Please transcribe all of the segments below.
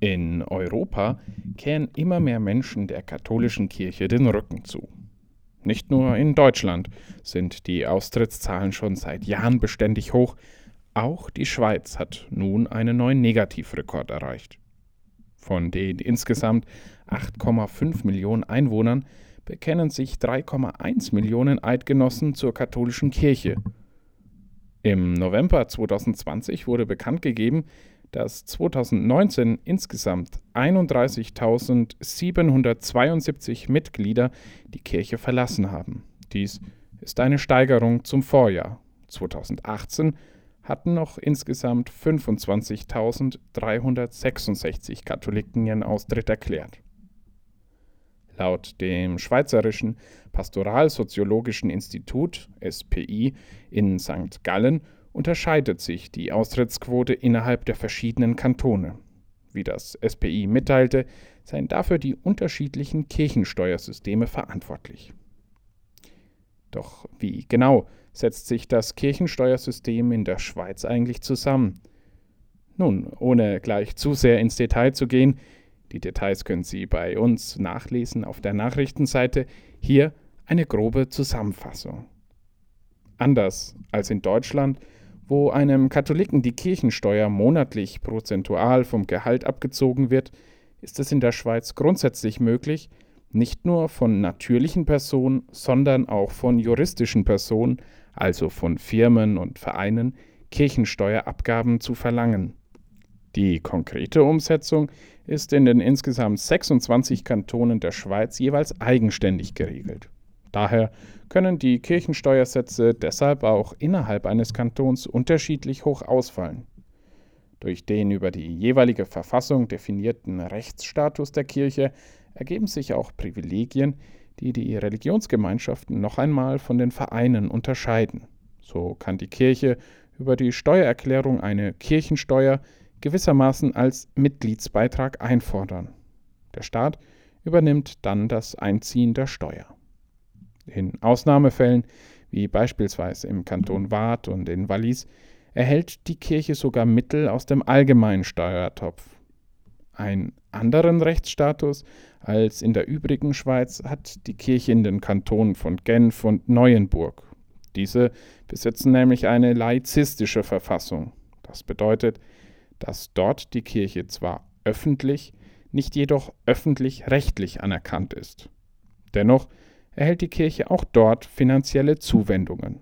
In Europa kehren immer mehr Menschen der katholischen Kirche den Rücken zu. Nicht nur in Deutschland sind die Austrittszahlen schon seit Jahren beständig hoch, auch die Schweiz hat nun einen neuen Negativrekord erreicht. Von den insgesamt 8,5 Millionen Einwohnern bekennen sich 3,1 Millionen Eidgenossen zur katholischen Kirche. Im November 2020 wurde bekannt gegeben, dass 2019 insgesamt 31.772 Mitglieder die Kirche verlassen haben. Dies ist eine Steigerung zum Vorjahr. 2018 hatten noch insgesamt 25.366 Katholiken ihren Austritt erklärt. Laut dem Schweizerischen Pastoralsoziologischen Institut SPI in St. Gallen unterscheidet sich die Austrittsquote innerhalb der verschiedenen Kantone. Wie das SPI mitteilte, seien dafür die unterschiedlichen Kirchensteuersysteme verantwortlich. Doch wie genau setzt sich das Kirchensteuersystem in der Schweiz eigentlich zusammen? Nun, ohne gleich zu sehr ins Detail zu gehen, die Details können Sie bei uns nachlesen auf der Nachrichtenseite, hier eine grobe Zusammenfassung. Anders als in Deutschland wo einem Katholiken die Kirchensteuer monatlich prozentual vom Gehalt abgezogen wird, ist es in der Schweiz grundsätzlich möglich, nicht nur von natürlichen Personen, sondern auch von juristischen Personen, also von Firmen und Vereinen, Kirchensteuerabgaben zu verlangen. Die konkrete Umsetzung ist in den insgesamt 26 Kantonen der Schweiz jeweils eigenständig geregelt. Daher können die Kirchensteuersätze deshalb auch innerhalb eines Kantons unterschiedlich hoch ausfallen. Durch den über die jeweilige Verfassung definierten Rechtsstatus der Kirche ergeben sich auch Privilegien, die die Religionsgemeinschaften noch einmal von den Vereinen unterscheiden. So kann die Kirche über die Steuererklärung eine Kirchensteuer gewissermaßen als Mitgliedsbeitrag einfordern. Der Staat übernimmt dann das Einziehen der Steuer. In Ausnahmefällen, wie beispielsweise im Kanton Waadt und in Wallis, erhält die Kirche sogar Mittel aus dem allgemeinen Steuertopf. Einen anderen Rechtsstatus als in der übrigen Schweiz hat die Kirche in den Kantonen von Genf und Neuenburg. Diese besitzen nämlich eine laizistische Verfassung. Das bedeutet, dass dort die Kirche zwar öffentlich, nicht jedoch öffentlich-rechtlich anerkannt ist. Dennoch erhält die Kirche auch dort finanzielle Zuwendungen.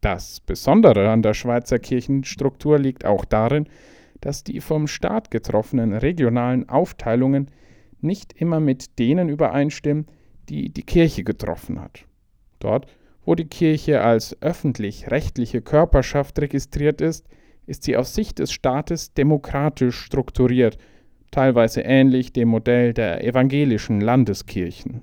Das Besondere an der Schweizer Kirchenstruktur liegt auch darin, dass die vom Staat getroffenen regionalen Aufteilungen nicht immer mit denen übereinstimmen, die die Kirche getroffen hat. Dort, wo die Kirche als öffentlich-rechtliche Körperschaft registriert ist, ist sie aus Sicht des Staates demokratisch strukturiert, teilweise ähnlich dem Modell der evangelischen Landeskirchen.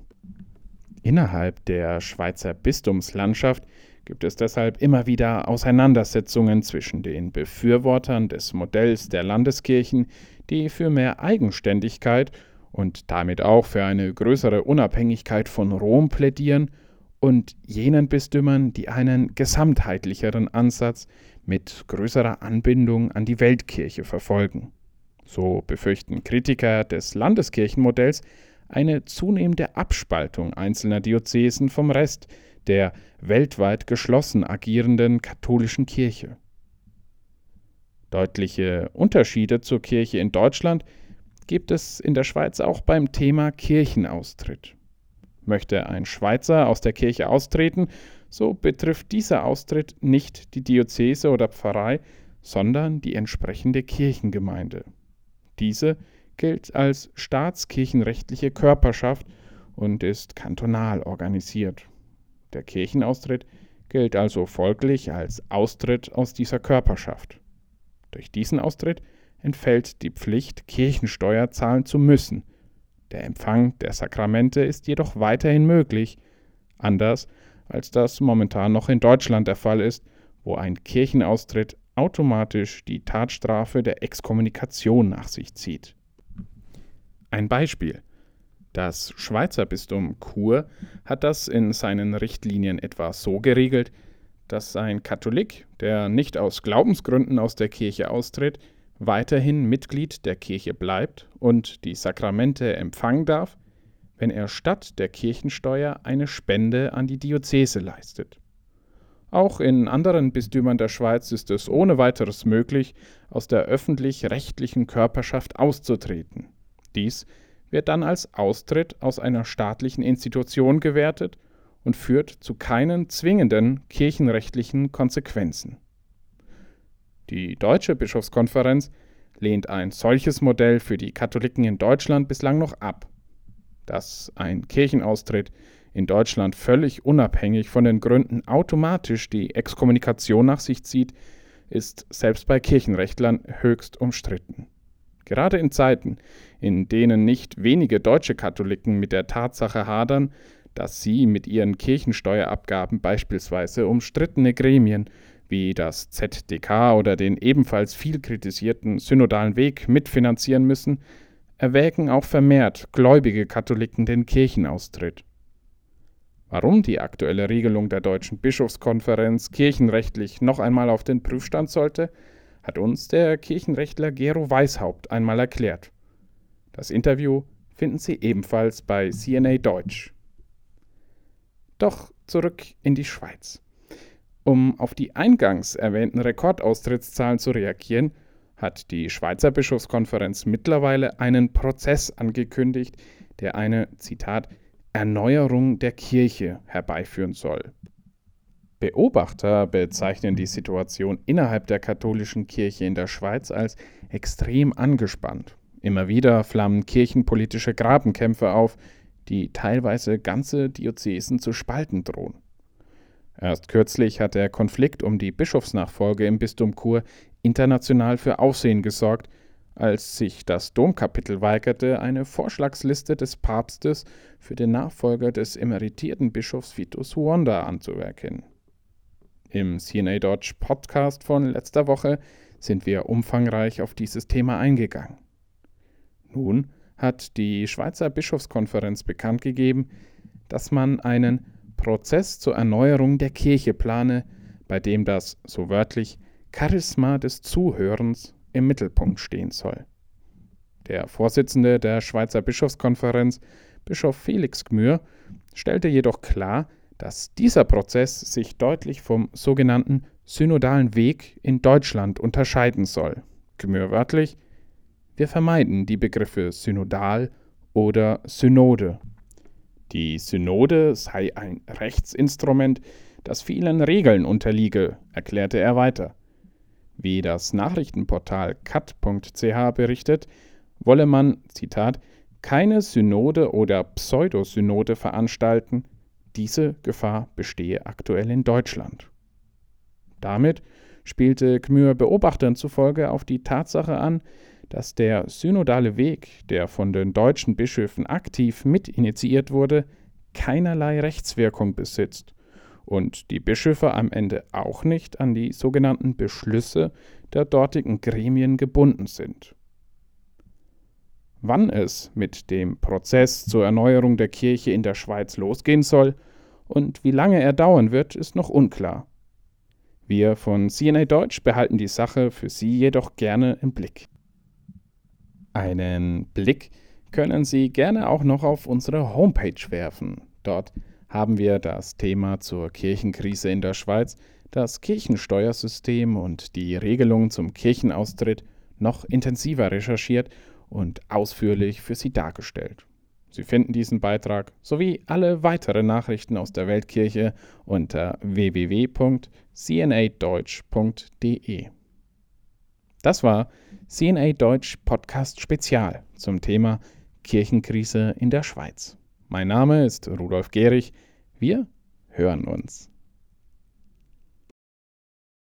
Innerhalb der Schweizer Bistumslandschaft gibt es deshalb immer wieder Auseinandersetzungen zwischen den Befürwortern des Modells der Landeskirchen, die für mehr Eigenständigkeit und damit auch für eine größere Unabhängigkeit von Rom plädieren, und jenen Bistümern, die einen gesamtheitlicheren Ansatz mit größerer Anbindung an die Weltkirche verfolgen. So befürchten Kritiker des Landeskirchenmodells eine zunehmende Abspaltung einzelner Diözesen vom Rest der weltweit geschlossen agierenden katholischen Kirche. Deutliche Unterschiede zur Kirche in Deutschland gibt es in der Schweiz auch beim Thema Kirchenaustritt. Möchte ein Schweizer aus der Kirche austreten, so betrifft dieser Austritt nicht die Diözese oder Pfarrei, sondern die entsprechende Kirchengemeinde. Diese gilt als staatskirchenrechtliche Körperschaft und ist kantonal organisiert. Der Kirchenaustritt gilt also folglich als Austritt aus dieser Körperschaft. Durch diesen Austritt entfällt die Pflicht, Kirchensteuer zahlen zu müssen. Der Empfang der Sakramente ist jedoch weiterhin möglich, anders als das momentan noch in Deutschland der Fall ist, wo ein Kirchenaustritt automatisch die Tatstrafe der Exkommunikation nach sich zieht. Ein Beispiel. Das Schweizer Bistum Chur hat das in seinen Richtlinien etwa so geregelt, dass ein Katholik, der nicht aus Glaubensgründen aus der Kirche austritt, weiterhin Mitglied der Kirche bleibt und die Sakramente empfangen darf, wenn er statt der Kirchensteuer eine Spende an die Diözese leistet. Auch in anderen Bistümern der Schweiz ist es ohne weiteres möglich, aus der öffentlich-rechtlichen Körperschaft auszutreten. Dies wird dann als Austritt aus einer staatlichen Institution gewertet und führt zu keinen zwingenden kirchenrechtlichen Konsequenzen. Die Deutsche Bischofskonferenz lehnt ein solches Modell für die Katholiken in Deutschland bislang noch ab. Dass ein Kirchenaustritt in Deutschland völlig unabhängig von den Gründen automatisch die Exkommunikation nach sich zieht, ist selbst bei Kirchenrechtlern höchst umstritten. Gerade in Zeiten, in denen nicht wenige deutsche Katholiken mit der Tatsache hadern, dass sie mit ihren Kirchensteuerabgaben beispielsweise umstrittene Gremien wie das ZDK oder den ebenfalls viel kritisierten synodalen Weg mitfinanzieren müssen, erwägen auch vermehrt gläubige Katholiken den Kirchenaustritt. Warum die aktuelle Regelung der Deutschen Bischofskonferenz kirchenrechtlich noch einmal auf den Prüfstand sollte, hat uns der Kirchenrechtler Gero Weishaupt einmal erklärt. Das Interview finden Sie ebenfalls bei CNA Deutsch. Doch zurück in die Schweiz. Um auf die eingangs erwähnten Rekordaustrittszahlen zu reagieren, hat die Schweizer Bischofskonferenz mittlerweile einen Prozess angekündigt, der eine, Zitat, Erneuerung der Kirche herbeiführen soll. Beobachter bezeichnen die Situation innerhalb der katholischen Kirche in der Schweiz als extrem angespannt. Immer wieder flammen kirchenpolitische Grabenkämpfe auf, die teilweise ganze Diözesen zu spalten drohen. Erst kürzlich hat der Konflikt um die Bischofsnachfolge im Bistum Chur international für Aufsehen gesorgt, als sich das Domkapitel weigerte, eine Vorschlagsliste des Papstes für den Nachfolger des emeritierten Bischofs Vitus Huonda anzuerkennen. Im CNA Dodge Podcast von letzter Woche sind wir umfangreich auf dieses Thema eingegangen. Nun hat die Schweizer Bischofskonferenz bekannt gegeben, dass man einen Prozess zur Erneuerung der Kirche plane, bei dem das, so wörtlich, Charisma des Zuhörens im Mittelpunkt stehen soll. Der Vorsitzende der Schweizer Bischofskonferenz, Bischof Felix Gmür, stellte jedoch klar, dass dieser Prozess sich deutlich vom sogenannten synodalen Weg in Deutschland unterscheiden soll. Gmür wörtlich, wir vermeiden die Begriffe synodal oder Synode. Die Synode sei ein Rechtsinstrument, das vielen Regeln unterliege, erklärte er weiter. Wie das Nachrichtenportal cat.ch berichtet, wolle man, Zitat, keine Synode oder Pseudosynode veranstalten, diese Gefahr bestehe aktuell in Deutschland. Damit spielte Gmür Beobachtern zufolge auf die Tatsache an, dass der synodale Weg, der von den deutschen Bischöfen aktiv mitinitiiert wurde, keinerlei Rechtswirkung besitzt und die Bischöfe am Ende auch nicht an die sogenannten Beschlüsse der dortigen Gremien gebunden sind. Wann es mit dem Prozess zur Erneuerung der Kirche in der Schweiz losgehen soll und wie lange er dauern wird, ist noch unklar. Wir von CNA Deutsch behalten die Sache für Sie jedoch gerne im Blick. Einen Blick können Sie gerne auch noch auf unsere Homepage werfen. Dort haben wir das Thema zur Kirchenkrise in der Schweiz, das Kirchensteuersystem und die Regelungen zum Kirchenaustritt noch intensiver recherchiert und ausführlich für Sie dargestellt. Sie finden diesen Beitrag sowie alle weiteren Nachrichten aus der Weltkirche unter www.cnadeutsch.de. Das war CNA Deutsch Podcast Spezial zum Thema Kirchenkrise in der Schweiz. Mein Name ist Rudolf Gehrig. Wir hören uns.